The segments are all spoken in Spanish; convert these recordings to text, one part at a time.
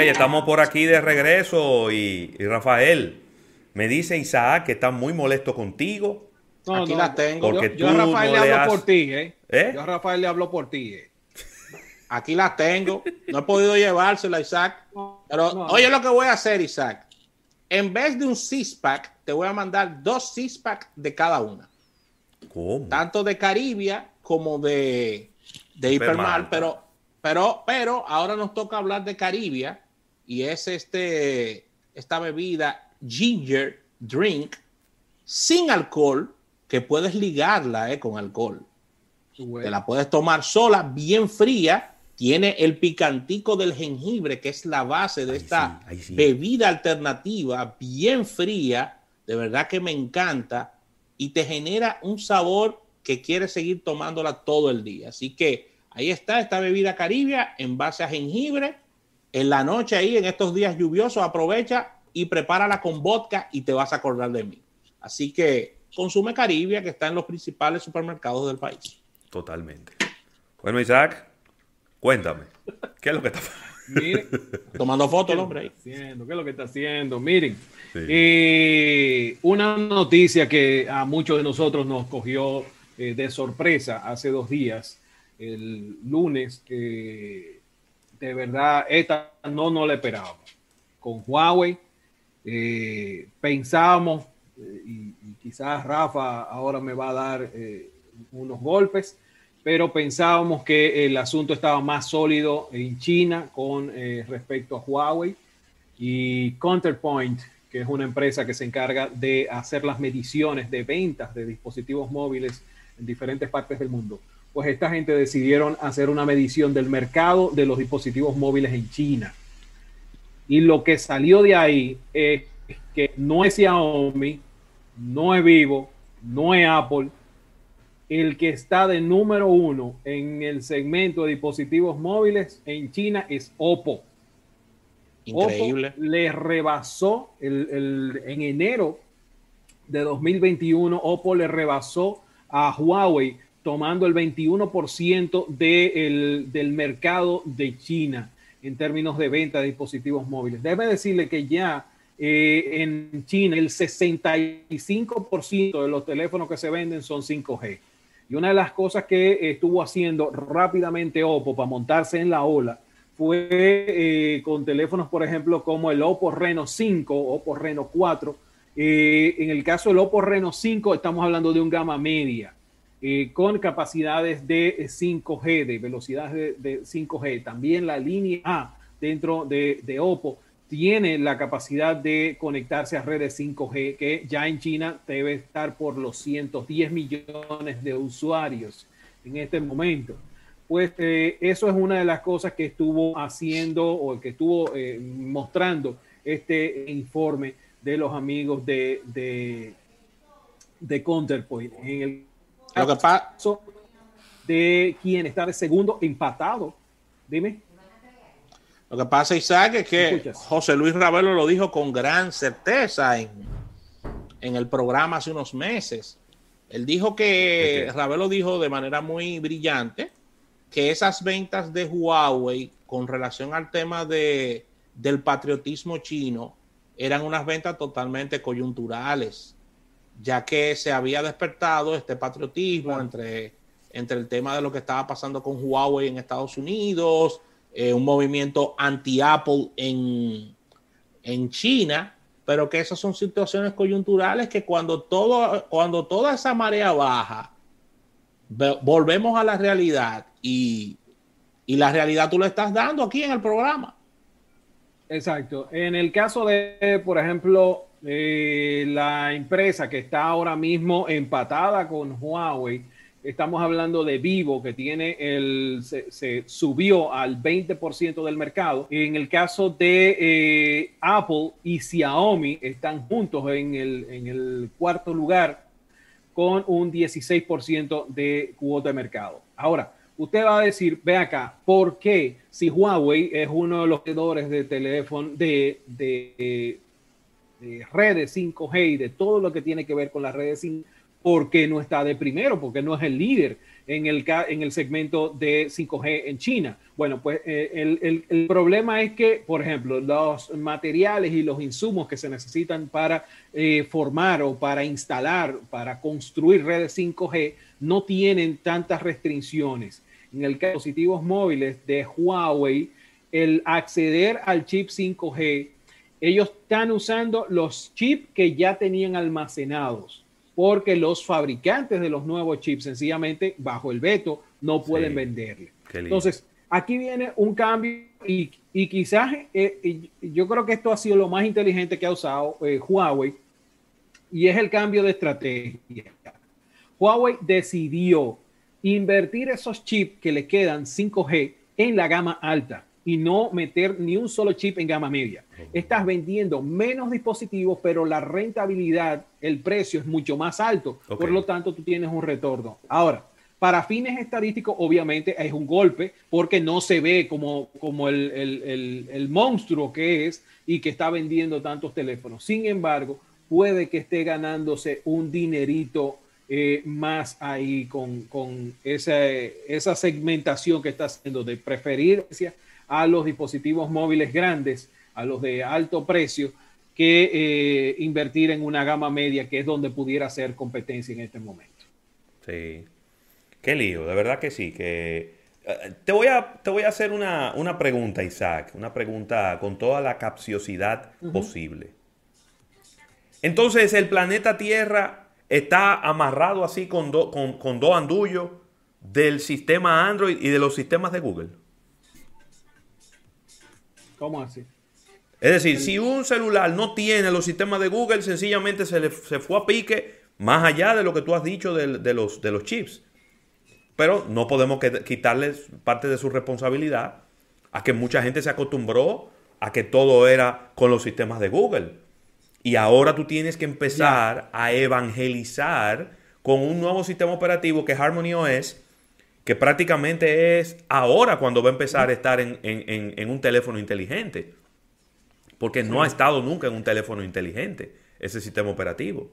Mira, estamos por aquí de regreso y, Rafael, me dice Isaac que está muy molesto contigo. No, aquí las tengo. Porque yo, a Rafael le hablo por ti, ¿eh? ¿eh? Yo a Rafael le hablo por ti, ¿eh? Aquí las tengo. No he podido llevársela, Isaac. Pero oye lo que voy a hacer, Isaac. En vez de un six-pack, te voy a mandar dos six-pack de cada una. ¿Cómo? Tanto de Caribia como de, de Hipermal. Pero, pero, pero ahora nos toca hablar de Caribia y es este, esta bebida ginger drink sin alcohol que puedes ligarla eh, con alcohol. Te la puedes tomar sola, bien fría tiene el picantico del jengibre, que es la base de esta bebida alternativa bien fría, de verdad que me encanta y te genera un sabor que quieres seguir tomándola todo el día. Así que ahí está esta bebida caribia en base a jengibre. En la noche ahí, en estos días lluviosos, aprovecha y prepárala con vodka y te vas a acordar de mí. Así que consume caribia que está en los principales supermercados del país. Totalmente. Bueno, Isaac, Cuéntame, ¿qué es lo que está tomando fotos el hombre ahí? ¿Qué es lo que está haciendo? Miren, eh, una noticia que a muchos de nosotros nos cogió eh, de sorpresa hace dos días, el lunes, de verdad, esta no nos la esperábamos. Con Huawei eh, pensábamos, y, y, quizás Rafa ahora me va a dar unos golpes, pero pensábamos que el asunto estaba más sólido en China con eh, respecto a Huawei y Counterpoint, que es una empresa que se encarga de hacer las mediciones de ventas de dispositivos móviles en diferentes partes del mundo. Pues esta gente decidieron hacer una medición del mercado de los dispositivos móviles en China. Y lo que salió de ahí es que no es Xiaomi, no es Vivo, no es Apple, el que está de número uno en el segmento de dispositivos móviles en China es Oppo. Increíble. le rebasó el, en enero de 2021, Oppo le rebasó a Huawei tomando el 21% del mercado de China en términos de venta de dispositivos móviles. Debe decirle que ya eh, en China el 65% de los teléfonos que se venden son 5G. Y una de las cosas que estuvo haciendo rápidamente Oppo para montarse en la ola fue eh, con teléfonos, por ejemplo, como el Oppo Reno 5, Oppo Reno 4. Eh, en el caso del Oppo Reno 5, estamos hablando de un gama media. Eh, con capacidades de 5G, de velocidades de, 5G. También la línea A dentro de, de Oppo tiene la capacidad de conectarse a redes 5G, que ya en China debe estar por los 110 millones de usuarios en este momento. Pues eh, eso es una de las cosas que estuvo haciendo o que estuvo eh, mostrando este informe de los amigos de, de, de Counterpoint. En el caso de quien está de segundo empatado, dime. Lo que pasa, Isaac, es que José Luis Ravelo lo dijo con gran certeza en, en el programa hace unos meses. Él dijo que, Ravelo dijo de manera muy brillante que esas ventas de Huawei con relación al tema de, del patriotismo chino eran unas ventas totalmente coyunturales, ya que se había despertado este patriotismo entre, entre el tema de lo que estaba pasando con Huawei en Estados Unidos, eh, un movimiento anti-Apple en, en China, pero que esas son situaciones coyunturales que cuando, todo, cuando toda esa marea baja, volvemos a la realidad y, y la realidad tú la estás dando aquí en el programa. Exacto. En el caso de, por ejemplo, eh, la empresa que está ahora mismo empatada con Huawei, Estamos hablando de Vivo, que tiene el, se, subió al 20% del mercado. En el caso de eh, Apple y Xiaomi, están juntos en el, en el cuarto lugar con un 16% de cuota de mercado. Ahora, usted va a decir, ve acá, ¿por qué si Huawei es uno de los vendedores de teléfono, de, de, redes 5G y de todo lo que tiene que ver con las redes 5 ¿Por qué no está de primero? Porque no es el líder en el, en el segmento de 5G en China. Bueno, pues eh, el, el, problema es que, por ejemplo, los materiales y los insumos que se necesitan para eh, formar o para instalar, para construir redes 5G, no tienen tantas restricciones. En el caso de dispositivos móviles de Huawei, el acceder al chip 5G, ellos están usando los chips que ya tenían almacenados porque los fabricantes de los nuevos chips sencillamente bajo el veto no pueden venderle. Entonces, aquí viene un cambio y, quizás eh, yo creo que esto ha sido lo más inteligente que ha usado eh, Huawei y es el cambio de estrategia. Huawei decidió invertir esos chips que le quedan 5G en la gama alta y no meter ni un solo chip en gama media. Estás vendiendo menos dispositivos, pero la rentabilidad, el precio es mucho más alto. Por lo tanto, tú tienes un retorno. Ahora, para fines estadísticos, obviamente es un golpe porque no se ve como, como el, el, el, monstruo que es y que está vendiendo tantos teléfonos. Sin embargo, puede que esté ganándose un dinerito eh, más ahí con, con esa, esa segmentación que está haciendo de preferencia a los dispositivos móviles grandes, a los de alto precio, que eh, invertir en una gama media, que es donde pudiera ser competencia en este momento. Sí. Qué lío, de verdad que sí. Que, eh, te, voy a, te voy a hacer una, pregunta, Isaac, una pregunta con toda la capciosidad posible. Entonces, el planeta Tierra está amarrado así con, con, con dos andullos del sistema Android y de los sistemas de Google. ¿Cómo así? Es decir, si un celular no tiene los sistemas de Google, sencillamente se, le, se fue a pique más allá de lo que tú has dicho de, los, de los chips. Pero no podemos quitarles parte de su responsabilidad a que mucha gente se acostumbró a que todo era con los sistemas de Google. Y ahora tú tienes que empezar a evangelizar con un nuevo sistema operativo que es Harmony OS, que prácticamente es ahora cuando va a empezar a estar en, un teléfono inteligente. Porque no ha estado nunca en un teléfono inteligente ese sistema operativo.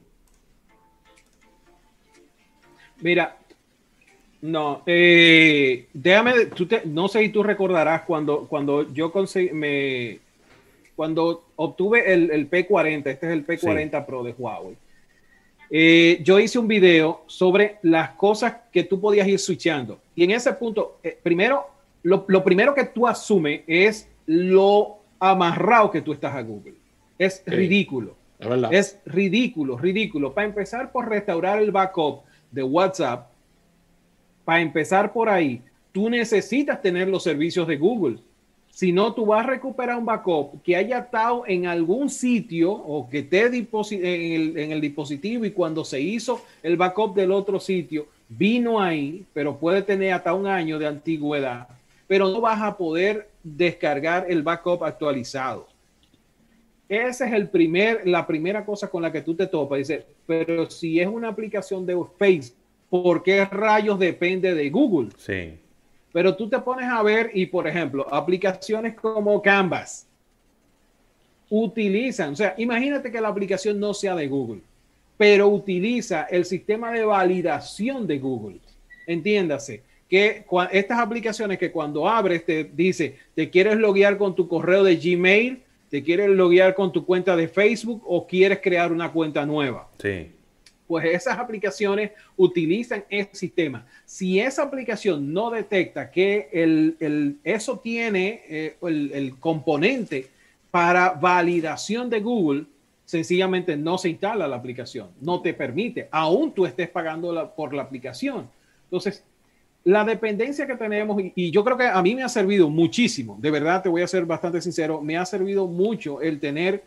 Mira, no, eh, déjame, no sé si tú recordarás cuando, cuando yo conseguí, me, cuando obtuve el, P40, este es el P40 Pro de Huawei. Eh, yo hice un video sobre las cosas que tú podías ir switchando. Y en ese punto, eh, primero, lo, primero que tú asumes es lo amarrado que tú estás a Google. Es ridículo. Es, ridículo, ridículo. Para empezar por restaurar el backup de WhatsApp, para empezar por ahí, tú necesitas tener los servicios de Google. Si no, tú vas a recuperar un backup que haya estado en algún sitio o que esté en el dispositivo y cuando se hizo el backup del otro sitio, vino ahí, pero puede tener hasta un año de antigüedad, pero no vas a poder descargar el backup actualizado. Esa es el primer, la primera cosa con la que tú te topas. Dice, pero si es una aplicación de Facebook, ¿por qué rayos depende de Google? Sí. Pero tú te pones a ver y, por ejemplo, aplicaciones como Canvas utilizan, o sea, imagínate que la aplicación no sea de Google pero utiliza el sistema de validación de Google. Entiéndase que estas aplicaciones que cuando abres te dice, te quieres loguear con tu correo de Gmail, te quieres loguear con tu cuenta de Facebook o quieres crear una cuenta nueva. Sí. Pues esas aplicaciones utilizan ese sistema. Si esa aplicación no detecta que el, eso tiene eh, el, el componente para validación de Google, sencillamente no se instala la aplicación, no te permite, aún tú estés pagando por la aplicación. Entonces, la dependencia que tenemos, y, yo creo que a mí me ha servido muchísimo, de verdad te voy a ser bastante sincero, me ha servido mucho el tener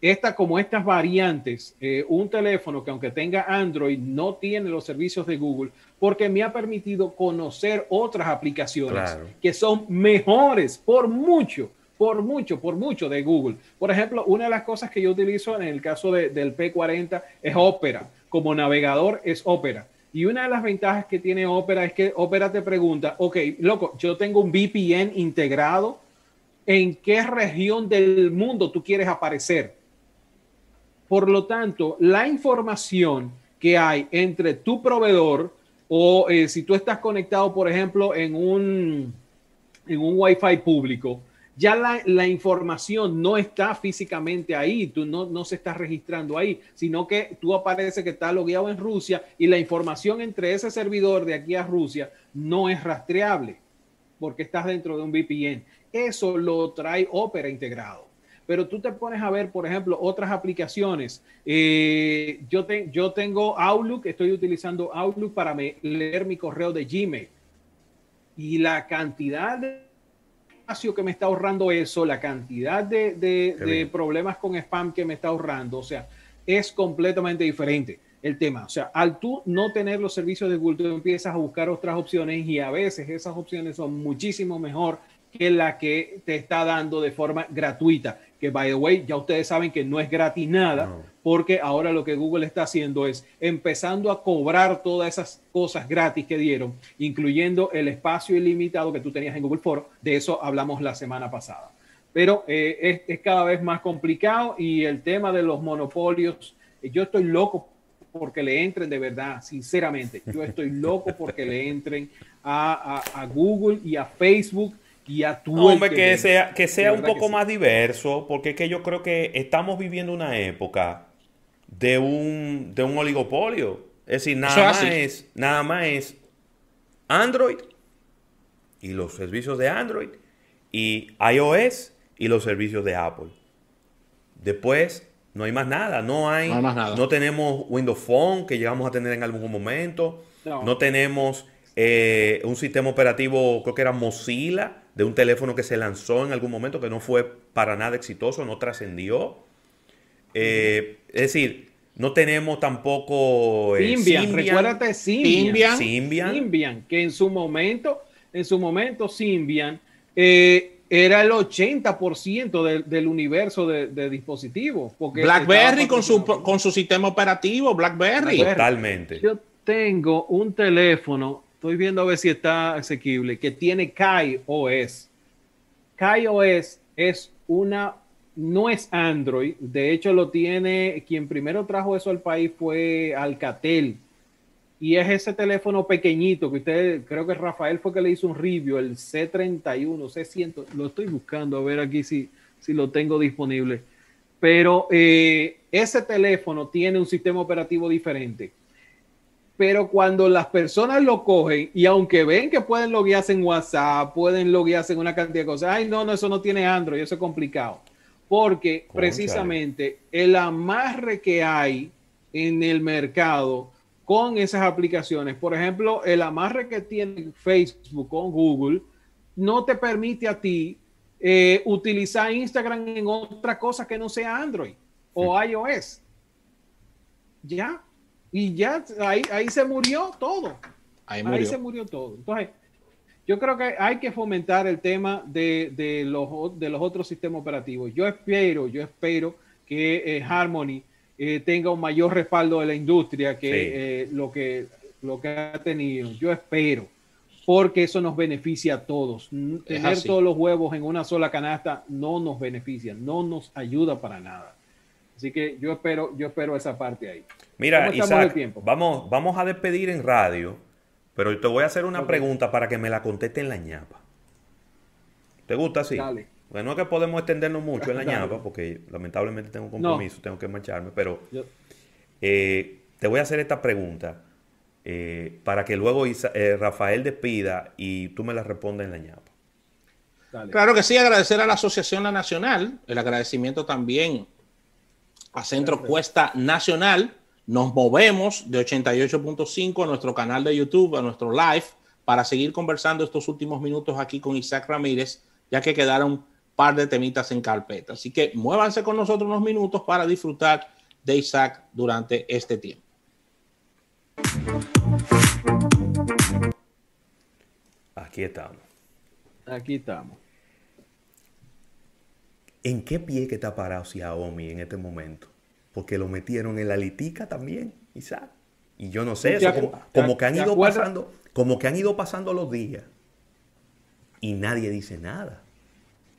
esta, como estas variantes, eh, un teléfono que aunque tenga Android no tiene los servicios de Google, porque me ha permitido conocer otras aplicaciones que son mejores por mucho por mucho, por mucho de Google. Por ejemplo, una de las cosas que yo utilizo en el caso del P40 es Opera. Como navegador es Opera. Y una de las ventajas que tiene Opera es que Opera te pregunta, ok, loco, yo tengo un VPN integrado, ¿en qué región del mundo tú quieres aparecer? Por lo tanto, la información que hay entre tu proveedor o eh, si tú estás conectado, por ejemplo, en un, en un Wi-Fi público, ya la, información no está físicamente ahí, tú no, no se está registrando ahí, sino que tú aparece que está logueado en Rusia y la información entre ese servidor de aquí a Rusia no es rastreable porque estás dentro de un VPN. Eso lo trae Opera integrado. Pero tú te pones a ver, por ejemplo, otras aplicaciones. Eh, yo, yo tengo Outlook, estoy utilizando Outlook para leer mi correo de Gmail. Y la cantidad de espacio que me está ahorrando eso, la cantidad de, de problemas con spam que me está ahorrando, o sea, es completamente diferente el tema. O sea, al tú no tener los servicios de Google, tú empiezas a buscar otras opciones y a veces esas opciones son muchísimo mejor que la que te está dando de forma gratuita. Que, by the way, ya ustedes saben que no es gratis nada, porque ahora lo que Google está haciendo es empezando a cobrar todas esas cosas gratis que dieron, incluyendo el espacio ilimitado que tú tenías en Google Foro. De eso hablamos la semana pasada. Pero eh, es, es cada vez más complicado y el tema de los monopolios, yo estoy loco porque le entren de verdad, sinceramente. Yo estoy loco porque le entren a, Google y a Facebook y a tu Hombre, que, sea, que sea un poco más diverso, porque es que yo creo que estamos viviendo una época de un, de un oligopolio. Es decir, nada más es, nada más es Android y los servicios de Android y iOS y los servicios de Apple. Después no hay más nada. No hay. No, tenemos Windows Phone que llegamos a tener en algún momento. No, tenemos eh, un sistema operativo, creo que era Mozilla, de un teléfono que se lanzó en algún momento que no fue para nada exitoso, no trascendió. Eh, es decir, no tenemos tampoco. Eh, Symbian, recuérdate Symbian, Symbian. Symbian. que en su momento, en su momento, Symbian. Eh, era el 80% del universo de, dispositivos. BlackBerry con su, con su sistema operativo, BlackBerry. Totalmente. Yo tengo un teléfono, estoy viendo a ver si está asequible, que tiene Kai OS. Kai OS es una, no es Android, de hecho lo tiene, quien primero trajo eso al país fue Alcatel y es ese teléfono pequeñito que usted, creo que Rafael fue que le hizo un review, el C31, C100, lo estoy buscando a ver aquí si, si lo tengo disponible. Pero eh, ese teléfono tiene un sistema operativo diferente. Pero cuando las personas lo cogen y aunque ven que pueden loguearse en WhatsApp, pueden loguearse en una cantidad de cosas, ay, no, no, eso no tiene Android, eso es complicado. Porque precisamente el amarre que hay en el mercado con esas aplicaciones. Por ejemplo, el amarre que tiene Facebook con Google no te permite a ti eh, utilizar Instagram en otra cosa que no sea Android o iOS. Ya. Y ya ahí, ahí se murió todo. Ahí, se murió todo. Entonces, yo creo que hay que fomentar el tema de, los, de los otros sistemas operativos. Yo espero, yo espero que eh, Harmony eh, tenga un mayor respaldo de la industria que, eh, lo que lo que ha tenido. Yo espero, porque eso nos beneficia a todos. Tener todos los huevos en una sola canasta no nos beneficia, no nos ayuda para nada. Así que yo espero, yo espero esa parte ahí. Mira, Isaac, vamos, vamos a despedir en radio, pero te voy a hacer una pregunta para que me la conteste en la ñapa. ¿Te gusta así? Dale. Bueno, no es que podemos extendernos mucho en la ñapa, porque lamentablemente tengo compromiso, tengo que marcharme, pero eh, te voy a hacer esta pregunta eh, para que luego eh, Rafael despida y tú me la respondas en la ñapa. Claro que sí, agradecer a la Asociación La Nacional, el agradecimiento también a Centro Cuesta Nacional. Nos movemos de 88.5 a nuestro canal de YouTube, a nuestro live, para seguir conversando estos últimos minutos aquí con Isaac Ramírez, ya que quedaron par de temitas en carpeta. Así que muévanse con nosotros unos minutos para disfrutar de Isaac durante este tiempo. Aquí estamos. Aquí estamos. ¿En qué pie que está parado Xiaomi en este momento? Porque lo metieron en la litica también, Isaac. Y yo no sé, como, que han ido pasando, como que han ido pasando los días y nadie dice nada.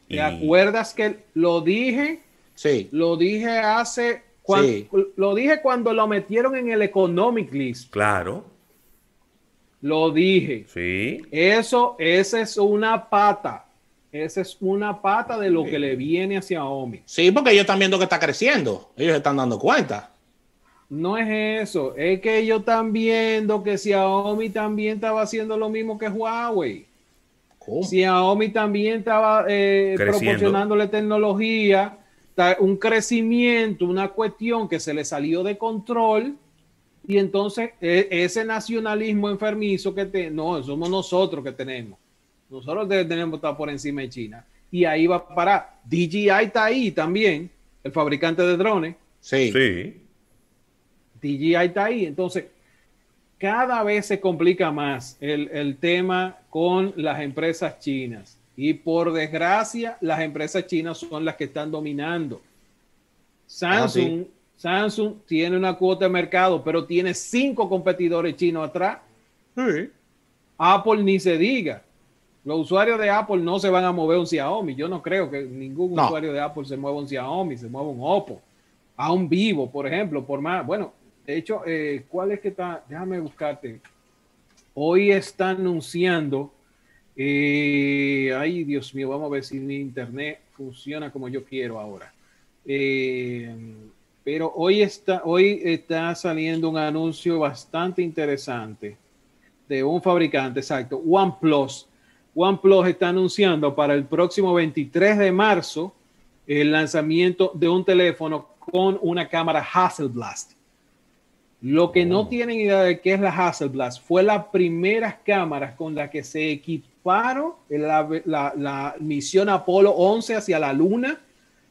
¿Te acuerdas que lo dije? Sí. Lo dije hace Lo dije cuando lo metieron en el Economic List. Claro. Lo dije. Sí. Eso, esa es una pata. Esa es una pata de lo que le viene a Xiaomi. Sí, porque ellos están viendo que está creciendo. Ellos se están dando cuenta. No es eso. Es que ellos están viendo que Xiaomi también estaba haciendo lo mismo que Huawei. ¿Cómo? Xiaomi también estaba eh, proporcionándole tecnología, un crecimiento, una cuestión que se le salió de control. Y entonces e, ese nacionalismo enfermizo que te, no, somos nosotros que tenemos nosotros tenemos que estar por encima de China. Y ahí va a parar. DJI está ahí también, el fabricante de drones. Sí. sí. DJI está ahí. Entonces, cada vez se complica más el, tema con las empresas chinas. Y por desgracia, las empresas chinas son las que están dominando. Samsung, ah, Samsung tiene una cuota de mercado, pero tiene cinco competidores chinos atrás. Apple ni se diga. Los usuarios de Apple no se van a mover un Xiaomi. Yo no creo que ningún usuario de Apple se mueva un Xiaomi, se mueva un Oppo. A un Vivo, por ejemplo, por más. Bueno, de hecho, eh, ¿cuál es que está? Déjame buscarte. Hoy está anunciando. Eh, ay, Dios mío, vamos a ver si mi internet funciona como yo quiero ahora. Eh, pero hoy está, hoy está saliendo un anuncio bastante interesante de un fabricante, exacto, OnePlus OnePlus está anunciando para el próximo 23 de marzo el lanzamiento de un teléfono con una cámara Hasselblad. Lo que no oh. tienen idea de qué es la Hasselblad fue la primera cámara con la que se equiparon la, la, misión Apolo 11 hacia la Luna,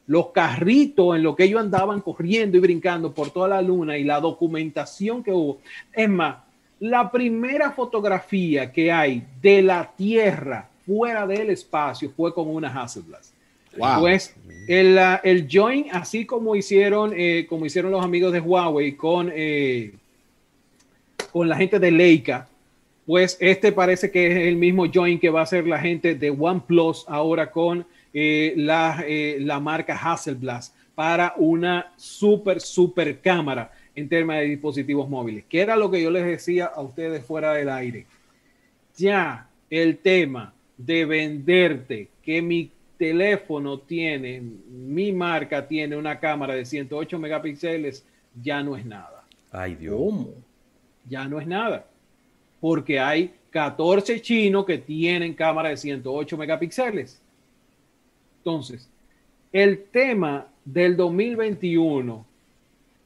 los carritos en los que ellos andaban corriendo y brincando por toda la Luna y la documentación que hubo. Es más, la primera fotografía que hay de la Tierra fuera del espacio fue con una Hasselblad. Pues el, el join, así como hicieron, eh, como hicieron los amigos de Huawei con, eh, con la gente de Leica, pues este parece que es el mismo join que va a hacer la gente de OnePlus ahora con eh, la, la marca Hasselblad para una super, super cámara en temas de dispositivos móviles, que era lo que yo les decía a ustedes fuera del aire. Ya el tema de venderte que mi teléfono tiene, mi marca tiene una cámara de 108 megapíxeles, ya no es nada. Ay, Dios. Ya no es nada. Porque hay 14 chinos que tienen cámara de 108 megapíxeles. Entonces, el tema del 2021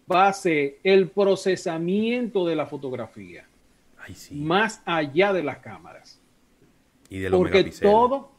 base el procesamiento de la fotografía. Más allá de las cámaras. Y de los porque todo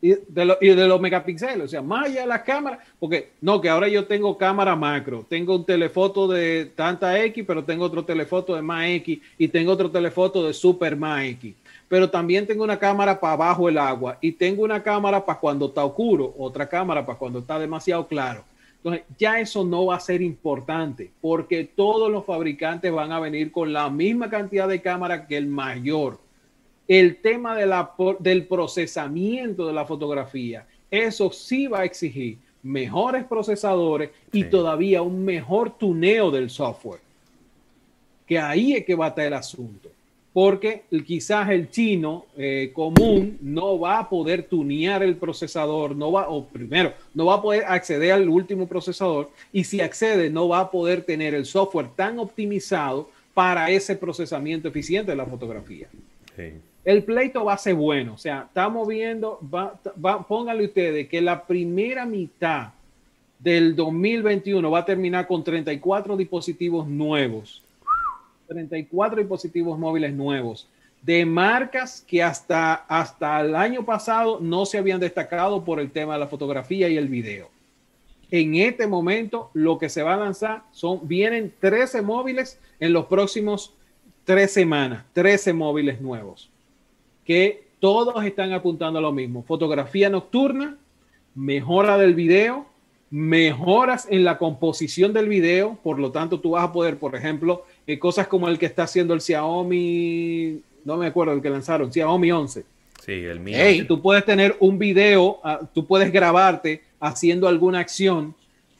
y de, los megapíxeles, o sea, más allá de las cámaras, porque no, que ahora yo tengo cámara macro, tengo un telefoto de tanta X, pero tengo otro telefoto de más X y tengo otro telefoto de super más X, pero también tengo una cámara para abajo el agua y tengo una cámara para cuando está oscuro, otra cámara para cuando está demasiado claro. Entonces, ya eso no va a ser importante porque todos los fabricantes van a venir con la misma cantidad de cámara que el mayor. El tema de la, del procesamiento de la fotografía, eso sí va a exigir mejores procesadores y todavía un mejor tuneo del software. Que ahí es que va a estar el asunto porque quizás el chino eh, común no va a poder tunear el procesador, no va, o primero, no va a poder acceder al último procesador y si accede no va a poder tener el software tan optimizado para ese procesamiento eficiente de la fotografía. El pleito va a ser bueno, o sea, estamos viendo, va, pónganle ustedes que la primera mitad del 2021 va a terminar con 34 dispositivos nuevos 34 dispositivos móviles nuevos de marcas que hasta, hasta el año pasado no se habían destacado por el tema de la fotografía y el video. En este momento, lo que se va a lanzar son, vienen 13 móviles en los próximos tres semanas, 13 móviles nuevos, que todos están apuntando a lo mismo. Fotografía nocturna, mejora del video, mejoras en la composición del video, por lo tanto tú vas a poder, por ejemplo, cosas como el que está haciendo el Xiaomi, no me acuerdo el que lanzaron, Xiaomi 11. Sí, el mío. Tú puedes tener un video, ah, tú puedes grabarte haciendo alguna acción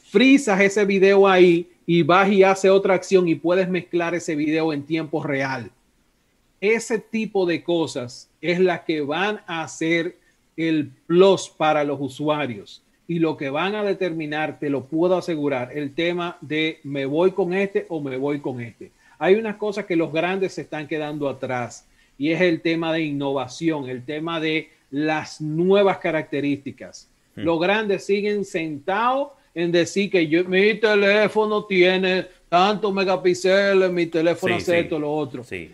frisas ese video ahí y vas y hace otra acción y puedes mezclar ese video en tiempo real. Ese tipo de cosas es la que van a hacer el plus para los usuarios y lo que van a determinar, te lo puedo asegurar, el tema de me voy con este o me voy con este. Hay unas cosas que los grandes se están quedando atrás y es el tema de innovación, el tema de las nuevas características. Hmm. Los grandes siguen sentados en decir que yo, mi teléfono tiene tantos megapíxeles, mi teléfono hace esto, lo otro. Sí.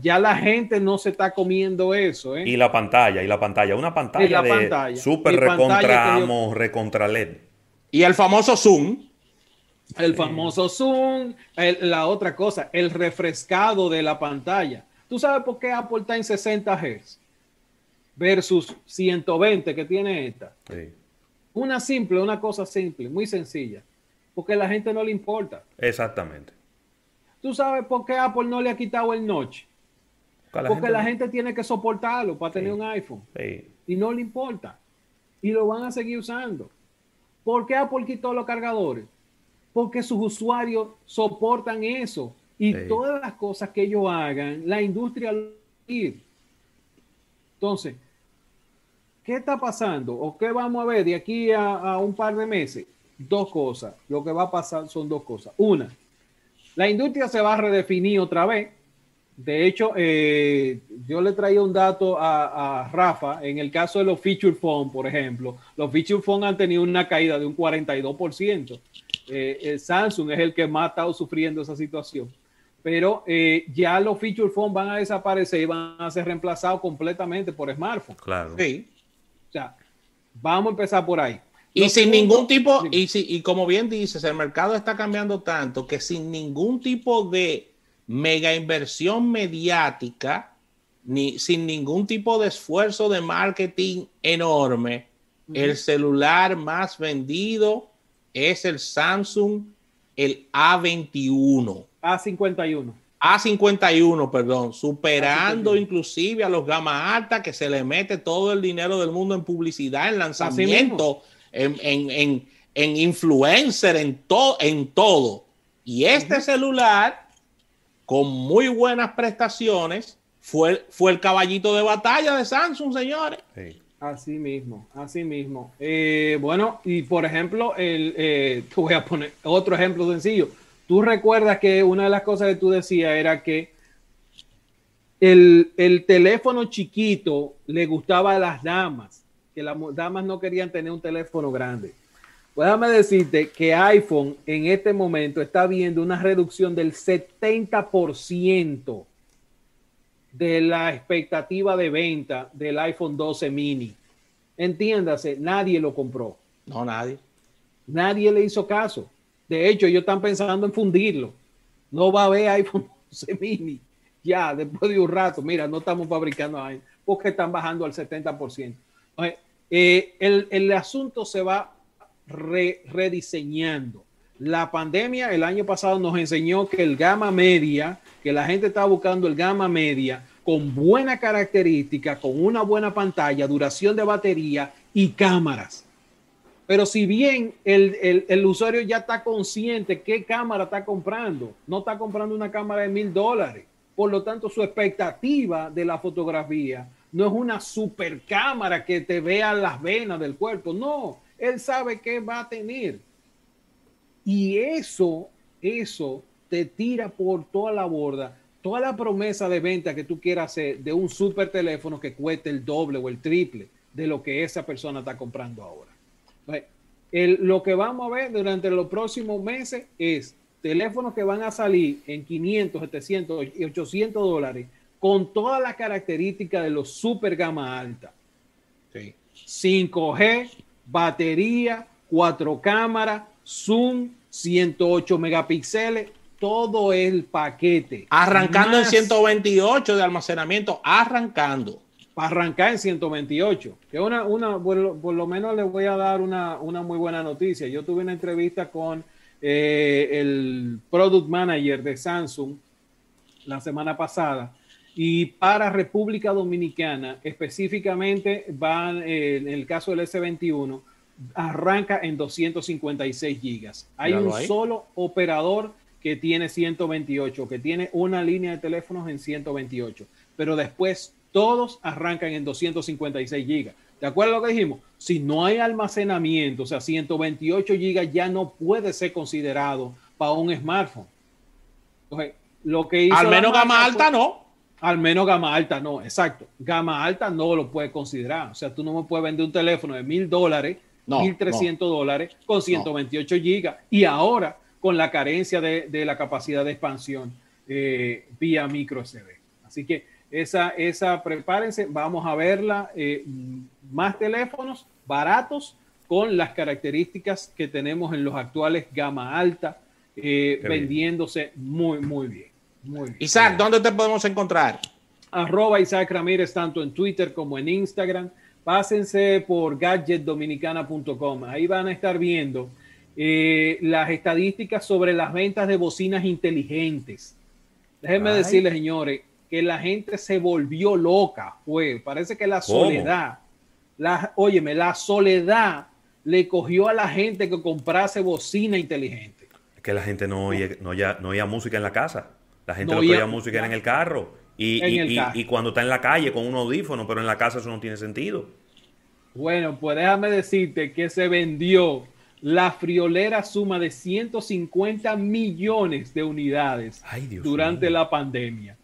Ya la gente no se está comiendo eso. ¿eh? Y la pantalla, y la pantalla. Una pantalla de pantalla. super recontra, recontra LED. Y el famoso Zoom. El famoso Zoom. la otra cosa, el refrescado de la pantalla. ¿Tú sabes por qué Apple está en 60 Hz versus 120 que tiene esta? Sí. Una simple, una cosa simple, muy sencilla. Porque a la gente no le importa. Exactamente. ¿Tú sabes por qué Apple no le ha quitado el notch? Porque la gente tiene que soportarlo para tener un iPhone. Y no le importa. Y lo van a seguir usando. ¿Por qué Apple quitó los cargadores? Porque sus usuarios soportan eso. Y todas las cosas que ellos hagan, la industria ir. Entonces, ¿Qué está pasando o qué vamos a ver de aquí a, un par de meses? Dos cosas. Lo que va a pasar son dos cosas. Una, la industria se va a redefinir otra vez. De hecho, eh, yo le traía un dato a, Rafa. En el caso de los feature phone, por ejemplo, los feature phone han tenido una caída de un 42%. Eh, el Samsung es el que más ha estado sufriendo esa situación. Pero eh, ya los feature phone van a desaparecer y van a ser reemplazados completamente por smartphones. Claro. Sí. O sea, vamos a empezar por ahí. Y sin ningún tipo, y, si, y como bien dices, el mercado está cambiando tanto que sin ningún tipo de mega inversión mediática, ni sin ningún tipo de esfuerzo de marketing enorme, el celular más vendido es el Samsung, el A21. A51. A51, perdón, superando inclusive a los gama alta que se le mete todo el dinero del mundo en publicidad, en lanzamiento, en, en, en, influencer, en, en todo. Y este celular, con muy buenas prestaciones, fue, fue el caballito de batalla de Samsung, señores. Así mismo, así mismo. Eh, bueno, y por ejemplo, el, eh, te voy a poner otro ejemplo sencillo Tú recuerdas que una de las cosas que tú decías era que el, teléfono chiquito le gustaba a las damas, que las damas no querían tener un teléfono grande. Pues déjame decirte que iPhone en este momento está viendo una reducción del 70% de la expectativa de venta del iPhone 12 mini. Entiéndase, nadie lo compró. No, nadie. Nadie le hizo caso. De hecho, ellos están pensando en fundirlo. No va a haber iPhone 12 mini. Ya, después de un rato, mira, no estamos fabricando iPhone porque están bajando al 70%. Eh, el, asunto se va rediseñando. La pandemia el año pasado nos enseñó que el gama media, que la gente estaba buscando el gama media con buena característica, con una buena pantalla, duración de batería y cámaras. Pero si bien el, usuario ya está consciente qué cámara está comprando, no está comprando una cámara de mil dólares. Por lo tanto, su expectativa de la fotografía no es una super cámara que te vea las venas del cuerpo. No, él sabe qué va a tener. Y eso, eso te tira por toda la borda toda la promesa de venta que tú quieras hacer de un super teléfono que cueste el doble o el triple de lo que esa persona está comprando ahora lo que vamos a ver durante los próximos meses es teléfonos que van a salir en 500, 700 y 800 dólares con todas las características de los super gama alta. 5G, batería, cuatro cámaras, zoom, 108 megapíxeles, todo el paquete. Arrancando en 128 de almacenamiento, arrancando para arrancar en 128. Que una, una por, lo, menos les voy a dar una, muy buena noticia. Yo tuve una entrevista con eh, el product manager de Samsung la semana pasada y para República Dominicana específicamente van, eh, en el caso del S21, arranca en 256 gigas. Hay un solo operador que tiene 128, que tiene una línea de teléfonos en 128, pero después todos arrancan en 256 gigas. ¿De acuerdo a lo que dijimos? Si no hay almacenamiento, o sea, 128 gigas ya no puede ser considerado para un smartphone. Entonces, lo que hizo al menos gama alta no. Al menos gama alta no, exacto. Gama alta no lo puede considerar. O sea, tú no me puedes vender un teléfono de mil dólares, mil trescientos dólares con 128 gigas. Y ahora con la carencia de, la capacidad de expansión eh, vía micro SD. Así que esa, esa, prepárense, vamos a verla. Eh, más teléfonos baratos con las características que tenemos en los actuales gama alta, eh, vendiéndose muy, muy bien, muy Isaac, ¿dónde te podemos encontrar? Arroba Isaac Ramírez, tanto en Twitter como en Instagram. Pásense por gadgetdominicana.com. Ahí van a estar viendo eh, las estadísticas sobre las ventas de bocinas inteligentes. Déjenme decirles, señores, que la gente se volvió loca. Fue, parece que la soledad, la, óyeme, la soledad le cogió a la gente que comprase bocina inteligente. Es que la gente no oye, no, ya, no oía música en la casa. La gente no oía música en el carro. Y, y, cuando está en la calle con un audífono, pero en la casa eso no tiene sentido. Bueno, pues déjame decirte que se vendió la friolera suma de 150 millones de unidades durante la pandemia.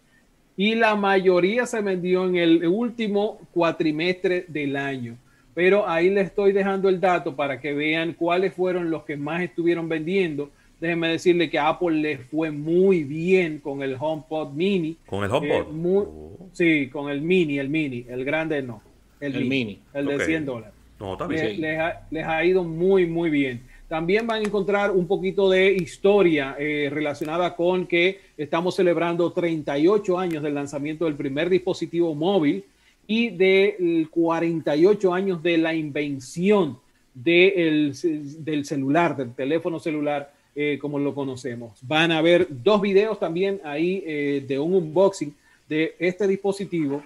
Y la mayoría se vendió en el último cuatrimestre del año. Pero ahí les estoy dejando el dato para que vean cuáles fueron los que más estuvieron vendiendo. Déjenme decirle que a Apple le fue muy bien con el HomePod Mini. ¿Con el HomePod? Oh. Sí, con el Mini, el Mini. El grande no. El, mini, El de 100 dólares. No, también. Les, ha, ido muy, muy bien. También van a encontrar un poquito de historia eh, relacionada con que estamos celebrando 38 años del lanzamiento del primer dispositivo móvil y de 48 años de la invención del celular, del teléfono celular, eh, como lo conocemos. Van a ver dos videos también ahí eh, de un unboxing de este dispositivo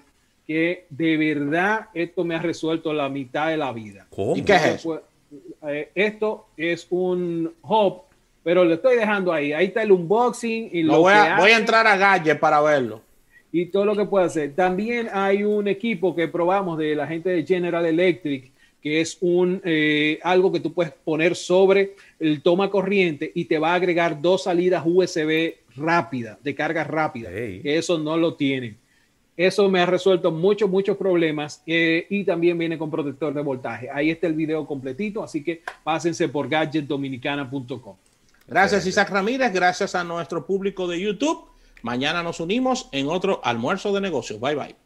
que de verdad esto me ha resuelto la mitad de la vida. ¿Y qué es eso? Eh, esto es un hub, pero le estoy dejando ahí. Ahí está el unboxing y lo, voy, a, voy a entrar a Gadget para verlo. Y todo lo que puede hacer. También hay un equipo que probamos de la gente de General Electric, que es un eh, algo que tú puedes poner sobre el toma corriente y te va a agregar dos salidas USB rápidas, de carga rápida. Que eso no lo tienen. Eso me ha resuelto muchos, muchos problemas eh, y también viene con protector de voltaje. Ahí está el video completito, así que pásense por gadgetdominicana.com. Gracias Isaac Ramírez, gracias a nuestro público de YouTube. Mañana nos unimos en otro almuerzo de negocios. Bye bye.